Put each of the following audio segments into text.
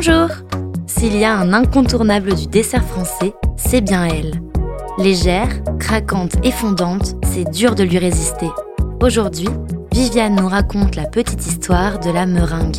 Bonjour S'il y a un incontournable du dessert français, c'est bien elle. Légère, craquante et fondante, c'est dur de lui résister. Aujourd'hui, Viviane nous raconte la petite histoire de la meringue.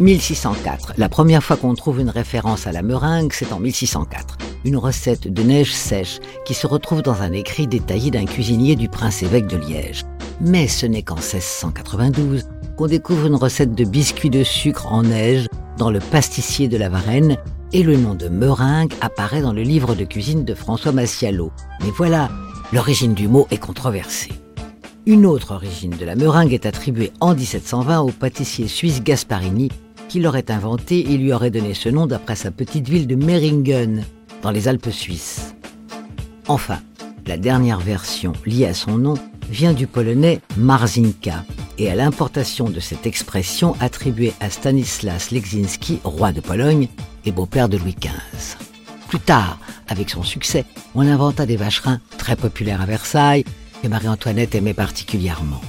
1604. La première fois qu'on trouve une référence à la meringue, c'est en 1604. Une recette de neige sèche qui se retrouve dans un écrit détaillé d'un cuisinier du prince-évêque de Liège. Mais ce n'est qu'en 1692 qu'on découvre une recette de biscuits de sucre en neige dans le pastissier de la Varenne et le nom de meringue apparaît dans le livre de cuisine de François Massialo. Mais voilà, l'origine du mot est controversée. Une autre origine de la meringue est attribuée en 1720 au pâtissier suisse Gasparini qui l'aurait inventé et lui aurait donné ce nom d'après sa petite ville de Meringen, dans les Alpes suisses. Enfin, la dernière version liée à son nom vient du polonais Marzinka et à l'importation de cette expression attribuée à Stanislas Leczinski, roi de Pologne et beau-père de Louis XV. Plus tard, avec son succès, on inventa des vacherins très populaires à Versailles que Marie-Antoinette aimait particulièrement.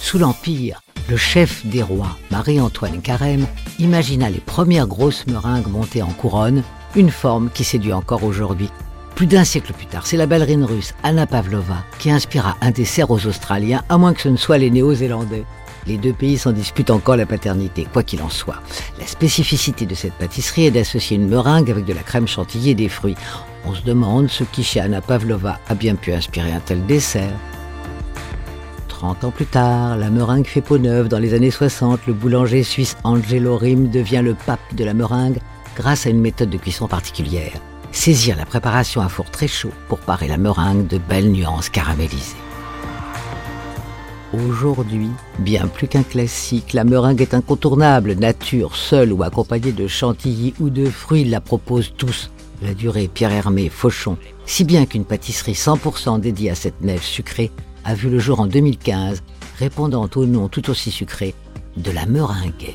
Sous l'Empire, le chef des rois, Marie-Antoine Carême, imagina les premières grosses meringues montées en couronne, une forme qui séduit encore aujourd'hui. Plus d'un siècle plus tard, c'est la ballerine russe Anna Pavlova qui inspira un dessert aux Australiens, à moins que ce ne soit les Néo-Zélandais. Les deux pays s'en disputent encore la paternité, quoi qu'il en soit. La spécificité de cette pâtisserie est d'associer une meringue avec de la crème chantilly et des fruits. On se demande ce qui chez Anna Pavlova a bien pu inspirer un tel dessert. 30 ans plus tard, la meringue fait peau neuve. Dans les années 60, le boulanger suisse Angelo Rim devient le pape de la meringue grâce à une méthode de cuisson particulière. Saisir la préparation à four très chaud pour parer la meringue de belles nuances caramélisées. Aujourd'hui, bien plus qu'un classique, la meringue est incontournable. Nature, seule ou accompagnée de chantilly ou de fruits, la proposent tous. La durée Pierre Hermé, Fauchon, si bien qu'une pâtisserie 100% dédiée à cette neige sucrée a vu le jour en 2015, répondant au nom tout aussi sucré de la meringue.